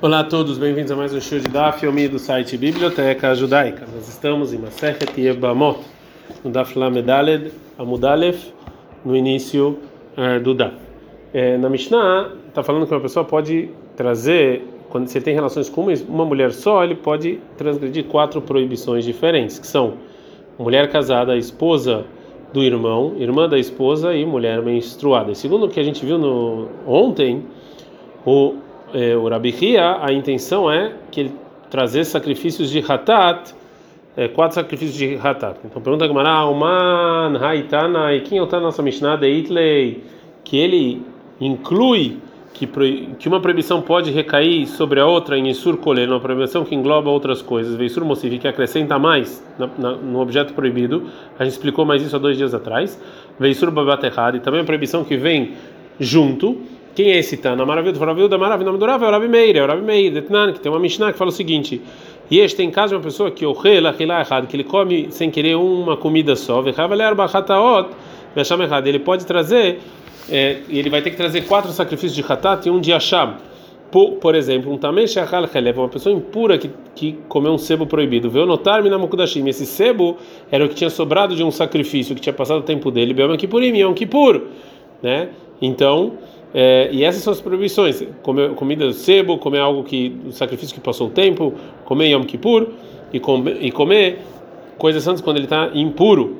Olá a todos, bem-vindos a mais um show de Daf Yomi do site Biblioteca Judaica. Nós estamos em Masechet Yebamot, no Daf Lamedaled Amudalef, no início é, do Daf. É, na Mishnah, está falando que uma pessoa pode trazer, quando você tem relações com uma mulher só, ele pode transgredir quatro proibições diferentes, que são mulher casada, esposa do irmão, irmã da esposa e mulher menstruada. E segundo o que a gente viu no, ontem, o é, o Rabi Hia, a intenção é que ele trazer sacrifícios de Hatat, é, quatro sacrifícios de Hatat. Então pergunta a Oman, Haitana, e quem é o nossa Mishnah de que ele inclui que, que uma proibição pode recair sobre a outra em Isur Koler, uma proibição que engloba outras coisas, Veisur Mosif, que acrescenta mais na, na, no objeto proibido, a gente explicou mais isso há dois dias atrás, Veisur Babat e também a proibição que vem junto, quem é esse Tana? Maravilha maravilha. O nome do Rav é o Rabi Meir, é o Rabi Meir, Detnan, que tem uma Mishnah que fala o seguinte: e este tem caso de uma pessoa que o errado, que ele come sem querer uma comida só, ele pode trazer, é, ele vai ter que trazer quatro sacrifícios de hatat e um de asham. Por, por exemplo, um também shachal chelev, uma pessoa impura que, que comeu um sebo proibido. Veio notar minamukudashim. Esse sebo era o que tinha sobrado de um sacrifício que tinha passado o tempo dele. Beama Kippurim, Yom Kippur, né? Então é, e essas são as proibições: comer comida do sebo, comer algo que o sacrifício que passou o tempo, comer Yom Kippur e comer, e comer coisas santas quando ele está impuro.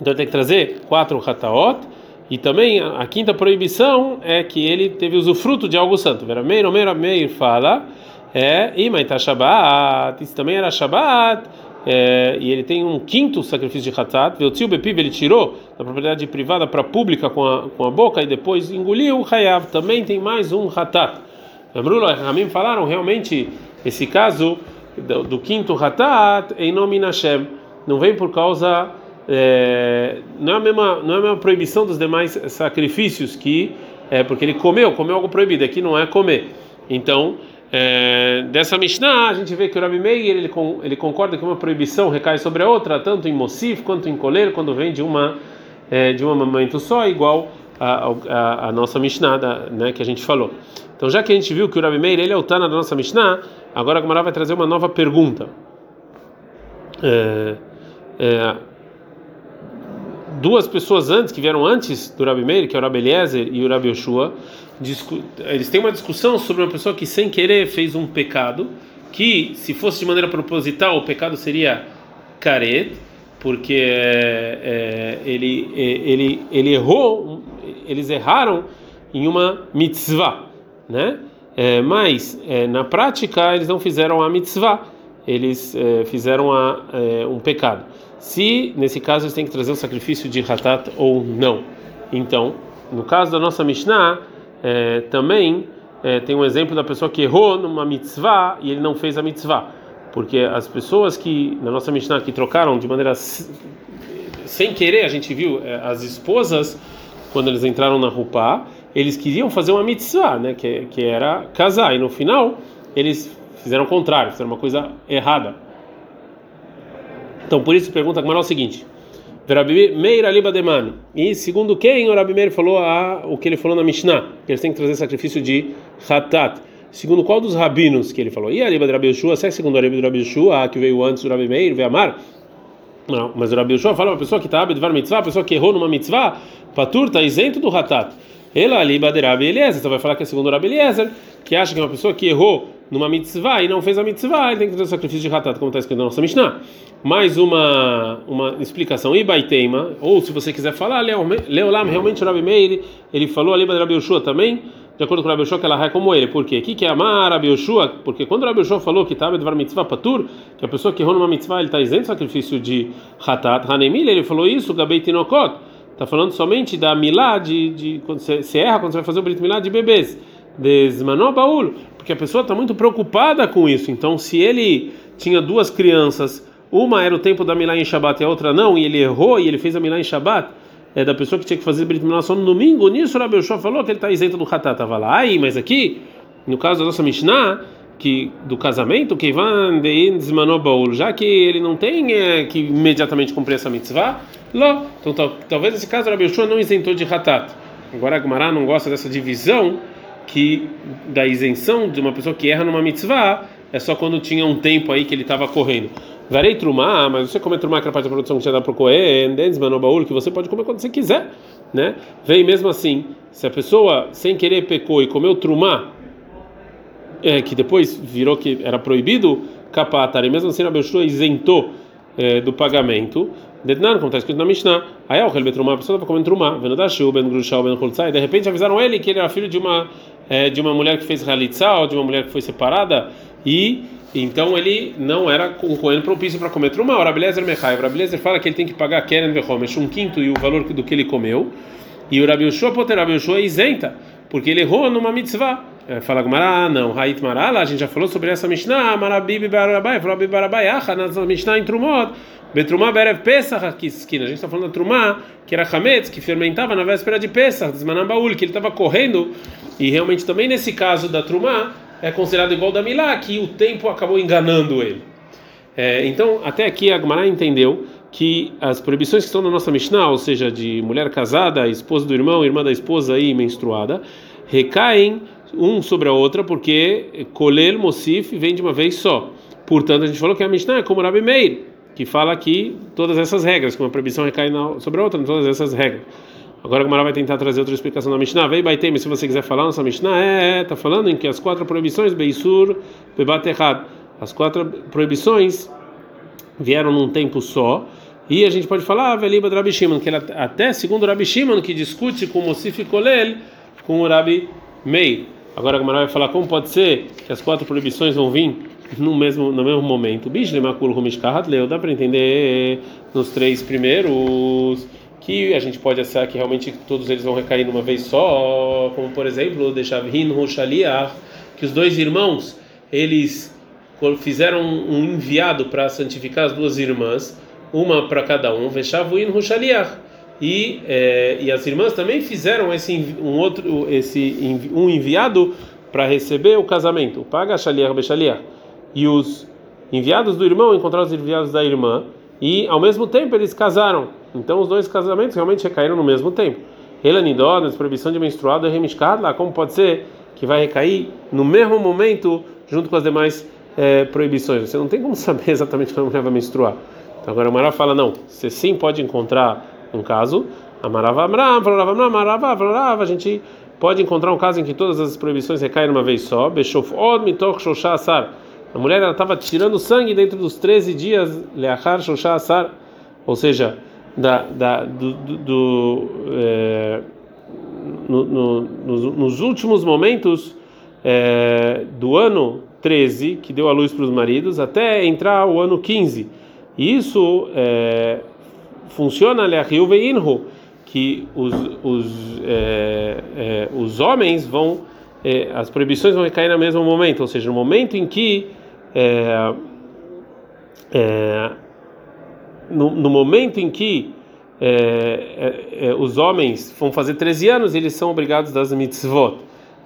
Então ele tem que trazer quatro hataot. E também a, a, quinta proibição é que ele teve usufruto de algo santo. Vera Meir, Meir, Meir fala, é, e isso também era Shabbat é, e ele tem um quinto sacrifício de Hatat, tio Bepiv, ele tirou da propriedade privada para pública com a, com a boca e depois engoliu o Hayav, também tem mais um Hatat. E Ramim falaram realmente esse caso do, do quinto Hatat em nome Hashem, não vem por causa. É, não, é a mesma, não é a mesma proibição dos demais sacrifícios que é porque ele comeu, comeu algo proibido, aqui não é comer. Então, é, dessa Mishnah, a gente vê que o Rabi Meir ele, ele concorda que uma proibição recai sobre a outra, tanto em Mosif quanto em Koler, quando vem de uma é, de um momento só, igual a, a, a nossa Mishnah, da, né, que a gente falou. Então, já que a gente viu que o Rabi Meir ele é o Tana da nossa Mishnah, agora a Gamara vai trazer uma nova pergunta. É, é, duas pessoas antes que vieram antes do Rabi Meir, que é o Rabi Eliezer e o Rabi Yoshua, eles têm uma discussão sobre uma pessoa que sem querer fez um pecado, que se fosse de maneira proposital o pecado seria caret, porque é, é ele, é, ele, ele errou, eles erraram em uma mitzvah, né? É, mas é, na prática eles não fizeram a mitzvah, eles é, fizeram a, um pecado. Se nesse caso eles têm que trazer o sacrifício de hatat ou não. Então, no caso da nossa Mishnah é, também tem um exemplo da pessoa que errou numa mitzvah e ele não fez a mitzvah. Porque as pessoas que, na nossa Mishnah, que trocaram de maneira sem querer, a gente viu as esposas, quando eles entraram na Rupá, eles queriam fazer uma mitzvah, né, que, que era casar, e no final eles fizeram o contrário, fizeram uma coisa errada. Então, por isso, pergunta como é o seguinte: Rabi Meir Aliba Deman. E segundo quem o Rabi Meir falou a, o que ele falou na Mishnah, que eles têm que trazer sacrifício de Hatat. Segundo qual dos rabinos que ele falou? E Aliba de Rabi Yeshua, se é segundo Aliba de Rabi Yeshua, que veio antes do Rabi Meir, veio amar? Não, mas o Rabi Yeshua fala uma pessoa que está abedvar mitzvah, pessoa que errou numa mitzvah, patur está isento do Hatat. Ela Aliba de Rabi Eliezer, então vai falar que é segundo Rabi Eliezer, que acha que uma pessoa que errou numa mitzvah e não fez a mitzvah, ele tem que trazer o sacrifício de Hatat, como está escrito na nossa Mishnah mais uma uma explicação Ibaiteima, ou se você quiser falar, Leolam, realmente Rabi Meir, ele falou ali para Rabi Yoshua também, de acordo com Rabi Yoshua, que ela é como ele. Por quê? O que, é amar Rabi Yoshua? Porque quando Rabi Yoshua falou que estava de mitzvah patur, que a pessoa que errou numa mitzvah, ele está isento do sacrifício de hatat, hanemil, ele falou isso, gabei tinokot, está falando somente da milá, de, de, quando você, você erra, quando você vai fazer o brit milá de bebês, desmanó baúl, porque a pessoa está muito preocupada com isso. Então, se ele tinha duas crianças uma era o tempo da Milá em Shabat e a outra não, e ele errou e ele fez a Milá em Shabat, é da pessoa que tinha que fazer Brit Milá só no domingo. Nisso, o Rabi falou que ele está isento do Hatat. Estava lá, aí, mas aqui, no caso da nossa Mishnah, que do casamento, que já que ele não tem é, que imediatamente cumprir essa mitzvah, lá. Então, talvez nesse caso o Rabi não isentou de Hatat. Agora a Gemara não gosta dessa divisão que da isenção de uma pessoa que erra numa mitzvah é só quando tinha um tempo aí que ele estava correndo. Varei trumá, mas você come trumá que era parte da produção que tinha dado para o Cohen, baú que você pode comer quando você quiser, né? Vem mesmo assim, se a pessoa sem querer pecou e comeu trumá, é, que depois virou que era proibido, capatar, e mesmo assim a Beshua isentou é, do pagamento, Detnan, como está escrito na Mishnah, aí o Helbetrumá, a pessoa estava comendo trumá, vendo da Shu, Ben Grushal, Ben Holtzai, de repente avisaram ele que ele era filho de uma, é, de uma mulher que fez Halitzah, ou de uma mulher que foi separada, e então ele não era um coelho propício para comer trumá. O Rabelezer Mechai, o Rabelezer fala que ele tem que pagar Keren Vehomesh, um quinto e o valor do que ele comeu, e o Rabi Yoshua, Poter Rabi Yoshua é isenta, porque ele errou numa mitzvah. É, fala Gumara, não, Hait Marala, a gente já falou sobre essa Mishnah, Marabibi Barabai, falou Bibi Barabai, Acha, na Mishnah em Trumot, Betrumá Berev Pesach, esquina, a gente está falando da Trumá, que era Hametz, que fermentava na véspera de Pesach, Desmanambaul, que ele estava correndo, e realmente também nesse caso da Trumá, é considerado igual da Milá, que o tempo acabou enganando ele. É, então, até aqui a Gumara entendeu que as proibições que estão na nossa Mishnah, ou seja, de mulher casada, esposa do irmão, irmã da esposa e menstruada, recaem um sobre a outra, porque Kolel Mosif vem de uma vez só. Portanto, a gente falou que a Mishnah é como Rabi Meir, que fala aqui todas essas regras, que uma proibição recai sobre a outra, todas essas regras. Agora a Gemara vai tentar trazer outra explicação da Mishnah. Vei Baitem, se você quiser falar, nossa Mishnah é, tá falando em que as quatro proibições, Beisur, Bebat errado, as quatro proibições vieram num tempo só. E a gente pode falar, ah, Veliba Rabi Shimon, que ele, até segundo o Rabi Shimon, que discute com o Mosif Kolel, com o Rabi Meir. Agora a Gemara vai falar como pode ser que as quatro proibições vão vir no mesmo no mesmo momento. Bishlemakul Humishkahat Leu, dá para entender nos três primeiros que a gente pode achar que realmente todos eles vão recair numa vez só, como por exemplo, Deshavhin Hushaliach, que os dois irmãos, eles fizeram um enviado para santificar as duas irmãs, uma para cada um, Veshavuin Hushaliach e, é, e as irmãs também fizeram esse um outro esse um enviado para receber o casamento, paga shaliach beshaliach. E os enviados do irmão encontraram os enviados da irmã e ao mesmo tempo eles casaram. Então os dois casamentos realmente recaíram no mesmo tempo. Elanidó, proibição de menstruado remishkad lá, como pode ser que vai recair no mesmo momento junto com as demais é, proibições? Você não tem como saber exatamente quando a mulher vai menstruar. Então agora o Mara fala não, você sim pode encontrar um caso, Amarava Amram, Amarava, Falava, a gente pode encontrar um caso em que todas as proibições recaem uma vez só, Beshof Od Mitoch Shoshá Asar. A mulher estava tirando sangue dentro dos 13 dias, Leachar Shoshá Asar, ou seja, da, da, do, do, do é, no, no, nos, nos, últimos momentos é, do ano 13, que deu a luz para os maridos, até entrar o ano 15. E isso é, funciona que os, os, os homens vão as proibições vão recair no mesmo momento, ou seja, no momento em que é, é, no, no, momento em que é, os homens vão fazer 13 anos, eles são obrigados das mitzvot.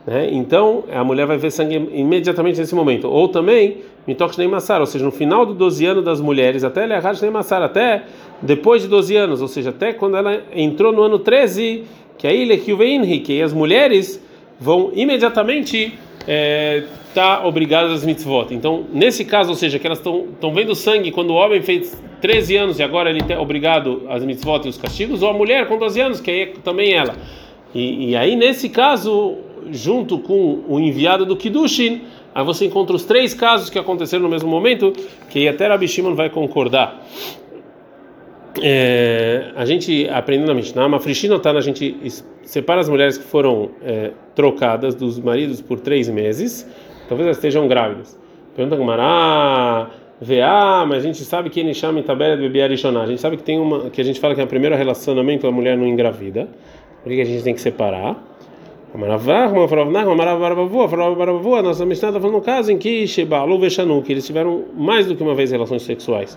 Né? Então a mulher vai ver sangue imediatamente nesse momento. Ou também mitoch nem massar, ou seja, no final do 12 anos das mulheres, até leharaj nem massar, até depois de 12 anos, ou seja, até quando ela entrou no ano 13, que aí lekiuveinhi, que as mulheres vão imediatamente estar é, tá obrigadas às mitzvot. Então, nesse caso, ou seja, que elas estão vendo sangue quando o homem fez 13 anos e agora ele é obrigado às mitzvot e os castigos, ou a mulher com 12 anos, que aí é também ela. E, e aí, nesse caso, junto com o enviado do Kiddushin, aí você encontra os três casos que aconteceram no mesmo momento, que até Rabi Shimon vai concordar. É, a gente aprendendo na Mishnah, Mafrishina tá, a gente separa as mulheres que foram é, trocadas dos maridos por três meses, talvez elas estejam grávidas. Pergunta Mará, VA, mas a gente sabe que ele chama em tabela de bebê A gente sabe que tem uma que a gente fala que é o primeiro relacionamento a mulher não engravida. Por que a gente tem que separar? A nossa Mishnah está falando no caso em que Shebalu Veshanu, que eles tiveram mais do que uma vez relações sexuais.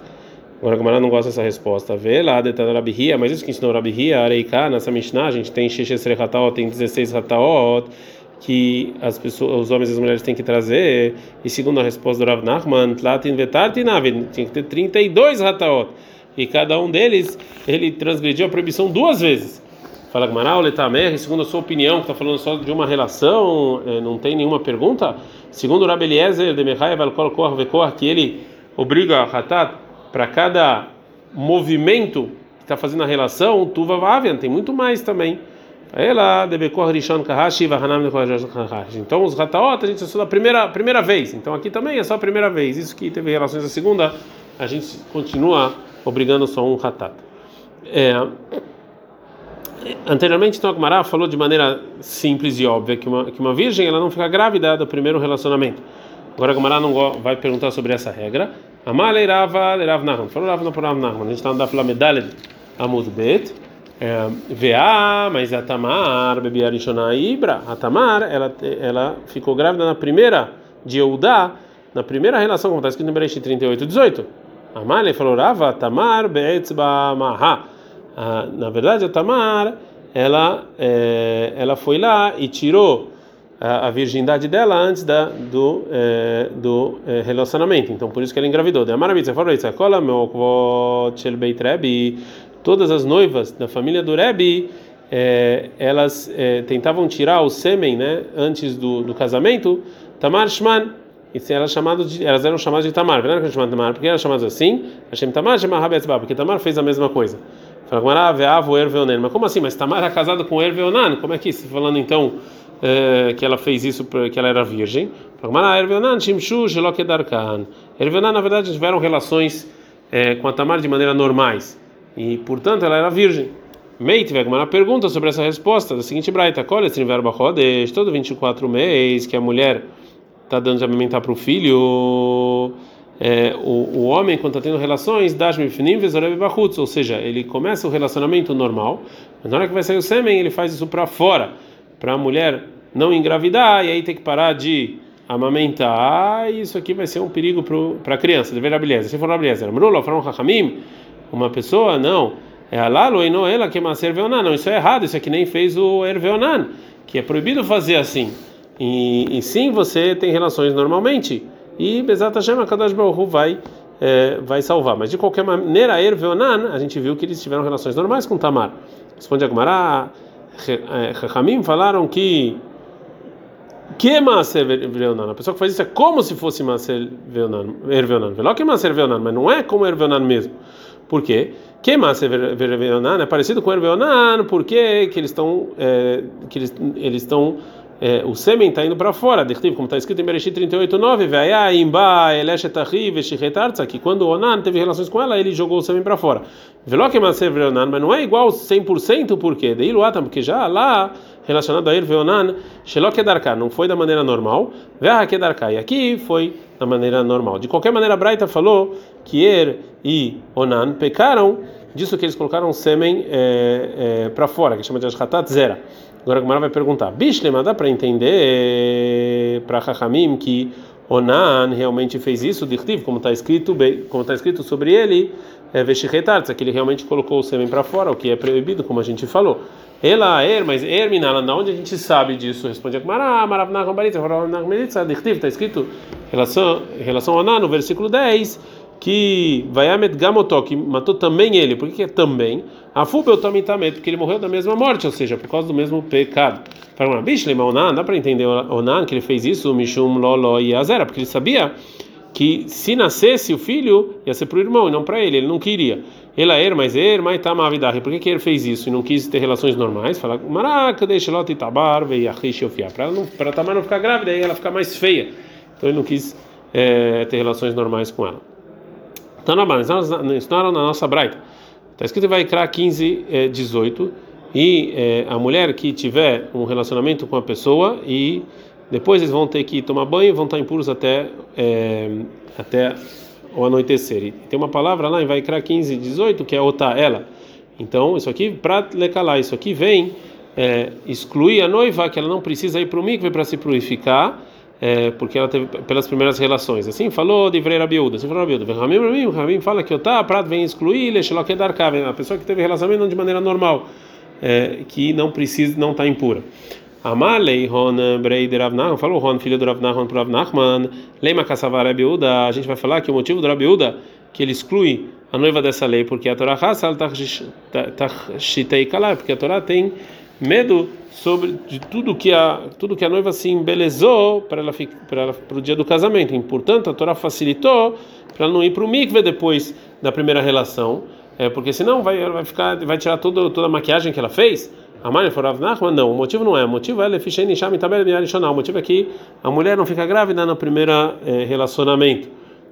Agora Gamara não gosta dessa resposta. Vê lá, detalhe Rabihia, mas isso que ensinou Rabihia, Areika, nessa Mishnah, a gente tem Sheshesre Hataot, tem 16 Hataot, que as pessoas, os homens e as mulheres têm que trazer. E segundo a resposta do Rav Nachman, Tlatin Vetartinav, tinha que ter 32 Hataot. E cada um deles, ele transgrediu a proibição duas vezes. Fala Gmará, Letamer, segundo a sua opinião, que está falando só de uma relação, é, não tem nenhuma pergunta. Segundo o Rabi Eliezer de Mechai Valkol Kor Vekor, que ele obriga a Hatat para cada movimento que está fazendo a relação, Tuva Vavian, tem muito mais também. Então os rataot a gente estuda a primeira primeira vez. Então aqui também é só a primeira vez. Isso que teve relações a segunda, a gente continua obrigando só um ratat. É, anteriormente, então, a Gemara falou de maneira simples e óbvia que uma, que uma virgem ela não fica grávida do primeiro relacionamento. Agora a Gemara não vai perguntar sobre essa regra. Amalei Rava Rav Nachman. Falou Rav Nachman. A gente está andando pela medalha Amud Bet. Vea, mas a Tamar, bebia Ibra, a Tamar, ela, ela ficou grávida na primeira de Eudá, na primeira relação, como está escrito no Bereshit 38, 18. Amalei falou, Rava, Tamar, Beetzba, Maha. Ah, na verdade, a Tamar, ela, é, ela foi lá e tirou a, a virgindade dela antes da, do, é, do é, relacionamento. Então, por isso que ela engravidou. Todas as noivas da família do Rebbe, é, elas é, tentavam tirar o sêmen né, antes do, do casamento. Tamar Shman. E elas, chamadas de, elas eram chamadas de Tamar. Tamar, porque eram chamadas assim. Hashem Tamar, porque Tamar fez a mesma coisa. Mas como assim? Mas Tamar era casada com Erveonan? Como é que está falando então é, que ela fez isso porque ela era virgem? Erveonan, na verdade, tiveram relações é, com a Tamar de maneira normais. E, portanto, ela era virgem. Meit Vegmana pergunta sobre essa resposta da seguinte braita: Kolestrin verba rodesh, todo 24 meses que a mulher está dando de alimentar para o filho é, o, o homem, quando está tendo relações, ou seja, ele começa o relacionamento normal, mas na hora que vai sair o sêmen, ele faz isso para fora, para a mulher não engravidar, e aí tem que parar de amamentar, e isso aqui vai ser um perigo para a criança, dever a beleza. Se for a beleza, uma pessoa, não, é alalo e não ela que serveonan, não, isso é errado, isso aqui nem fez o erveonan, que é proibido fazer assim, e, e sim você tem relações normalmente e Bezat Hashem, a Kadosh vai, é, vai salvar. Mas de qualquer maneira, Er Veonan, a gente viu que eles tiveram relações normais com Tamar. Responde a Gemara, Rahamim falaram que que Maser Veonan, a pessoa que faz isso é como se fosse Maser Veonan, Er Veló que Maser Veonan, mas não é como Er Veonan mesmo. Por quê? Que Maser Veonan é parecido com Er Veonan, porque que eles estão é, que eles eles estão é, o sêmen está indo para fora, como está escrito em Bereshit 38:9, que quando Onan teve relações com ela, ele jogou o sêmen para fora. mas não é igual 100% por quê? Porque já lá relacionado a ele Onan, não foi da maneira normal, e aqui foi da maneira normal. De qualquer maneira, Braita falou que Er e Onan pecaram disso que eles colocaram sêmen é, é, para fora, que chama de Ashkatat Zera. Agora a Gemara vai perguntar: Bishlema, dá para entender para Chachamim que Onan realmente fez isso, como está escrito, como está escrito sobre ele, é Veshichetartza, que ele realmente colocou o sêmen para fora, o que é proibido, como a gente falou. Ela, Er, mas Er, Minala, da onde a gente sabe disso? Responde a Gemara, Maravna Rambaritza, Maravna Dirtiv, está escrito relação, relação a Onan, no versículo 10 que Vayamet Gamotok matou também ele, por que é também? Afubel Tamitamet, porque ele morreu da mesma morte, ou seja, por causa do mesmo pecado. Fala, Bishlem Onan, dá para entender Onan que ele fez isso, Mishum Lolo e Azera, porque ele sabia que se nascesse o filho ia ser para o irmão e não para ele, ele não queria. Ela era, mas er, mas tá mavidahi. Por que, que ele fez isso e não quis ter relações normais? Fala, maraca, deixa ela tabar, veio a para não para Tamar não ficar grávida e ela ficar mais feia. Então ele não quis é, ter relações normais com ela. Então, não, mas isso não era na nossa braita. Está escrito vai criar 15, é, 18. E é, a mulher que tiver um relacionamento com a pessoa e depois eles vão ter que tomar banho e vão estar impuros até, é, até o anoitecer. E tem uma palavra lá em vai criar 15, 18 que é ota ela. Então, isso aqui, para lecalar, isso aqui vem é, excluir a noiva, que ela não precisa ir para o mikve para se purificar é, porque ela teve pelas primeiras relações. Assim falou de Vreira Biúda. Assim falou Biúda. Ramim, Ramim fala que o tá, prato vem excluir, a pessoa que teve relacionamento de maneira normal, é, que não precisa, não está impura. Amalei Ron Brei de Ravnachman, falou Ron, filho do Ravnachman para Ravnachman, Leima Kassavar Biúda, a gente vai falar que o motivo do Rabiúda que ele exclui a noiva dessa lei, porque a Torá Hassal Tachshitei Kalai, porque a Torá tem medo sobre de tudo que a tudo que a noiva se embelezou para ela para para o dia do casamento. E, portanto, a Torá facilitou para ela não ir para o mikve depois da primeira relação, é porque senão vai vai ficar vai tirar toda toda a maquiagem que ela fez. A mãe falou não, o motivo não é, o motivo é o motivo é que a mulher não fica grávida no primeiro eh, relacionamento,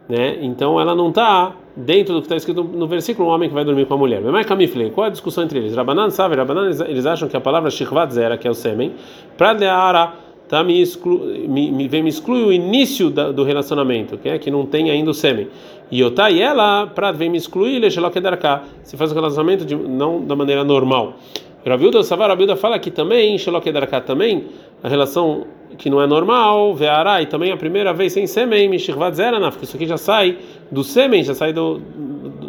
né? Então ela não está dentro do que está escrito no versículo, um homem que vai dormir com a mulher. Mas Camifle, qual é a discussão entre eles? Rabanan sabe, Rabanan eles acham que a palavra shikvat zera, que é o sêmen, para deara tá me, exclu, me, me, vem me exclui o início da, do relacionamento, que é que não tem ainda o sêmen. E otai ela para vem me excluir, cá se faz o relacionamento de, não da maneira normal. Rabilda Savar Rabilda fala que também cá também a relação que não é normal, veará e também a primeira vez sem sêmen, mishirvat zeranaf, que isso aqui já sai do sêmen, já sai do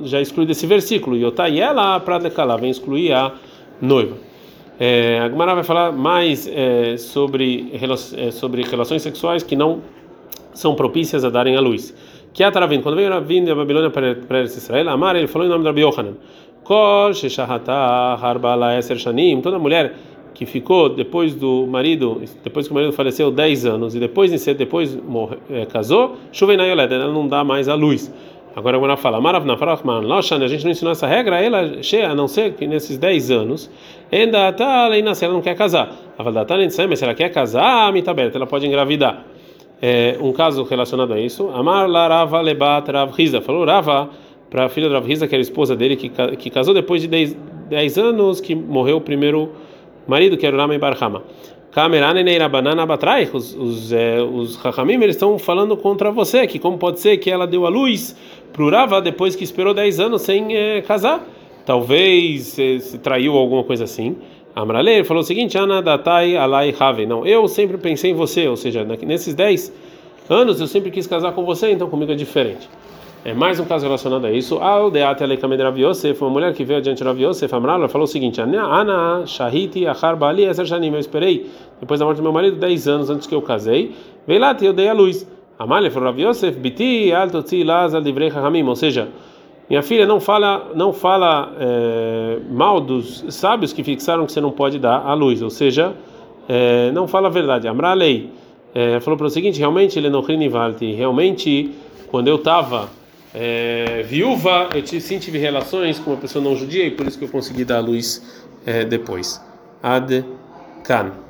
já exclui desse versículo. Ela para vem excluir a noiva. É, a Gemara vai falar mais é, sobre, é, sobre relações sexuais que não são propícias a darem à luz. Que é Ataravim, quando veio Ravim da Babilônia para Israel, Amar, ele falou em nome de Rabi Yohanan. Kol Sheshahata Harbala Eser Shanim, toda mulher que ficou depois do marido, depois que o marido faleceu 10 anos e depois depois morre, é, casou, Shuvena Yoled, ela não dá mais à luz. Agora quando ela fala, Maravna Farachman, a gente não ensinou essa regra, ela cheia, a não ser que nesses 10 anos, ainda tá se ela não quer casar. A Valdata mas se ela quer casar, a aberta, ela pode engravidar. É, um caso relacionado a isso, Amar Larava Lebat Rav Riza, falou Rava para a filha de Rav Riza, que era esposa dele, que, que casou depois de 10, 10 anos que morreu o primeiro marido, que era Rama Barhama. Os, os, é, os Hachamim eles estão falando contra você, que como pode ser que ela deu a luz para o Rava depois que esperou 10 anos sem é, casar? Talvez é, se traiu alguma coisa assim. Amrale falou o seguinte: Ana alai have. Não, eu sempre pensei em você, ou seja, nesses 10 anos eu sempre quis casar com você, então comigo é diferente. É mais um caso relacionado a isso. Al deate aleikamed Rav Yosef, uma mulher que veio adiante de Rav Yosef, Amrala, falou o seguinte: Ana shahiti achar bali eser shanim. Eu esperei, depois da morte do meu marido, 10 anos antes que eu casei. Veio lá e eu dei a luz. Amália falou Rav Yosef, biti alto tzi laz al divrei hamim. Ou seja, minha filha não fala, não fala é, mal dos sábios que fixaram que você não pode dar a luz. Ou seja, é, não fala a verdade. Amralei é, falou para o seguinte: realmente ele não realmente quando eu estava é, viúva, eu sim tive relações com uma pessoa não judia e por isso que eu consegui dar a luz é, depois. Ad Kan.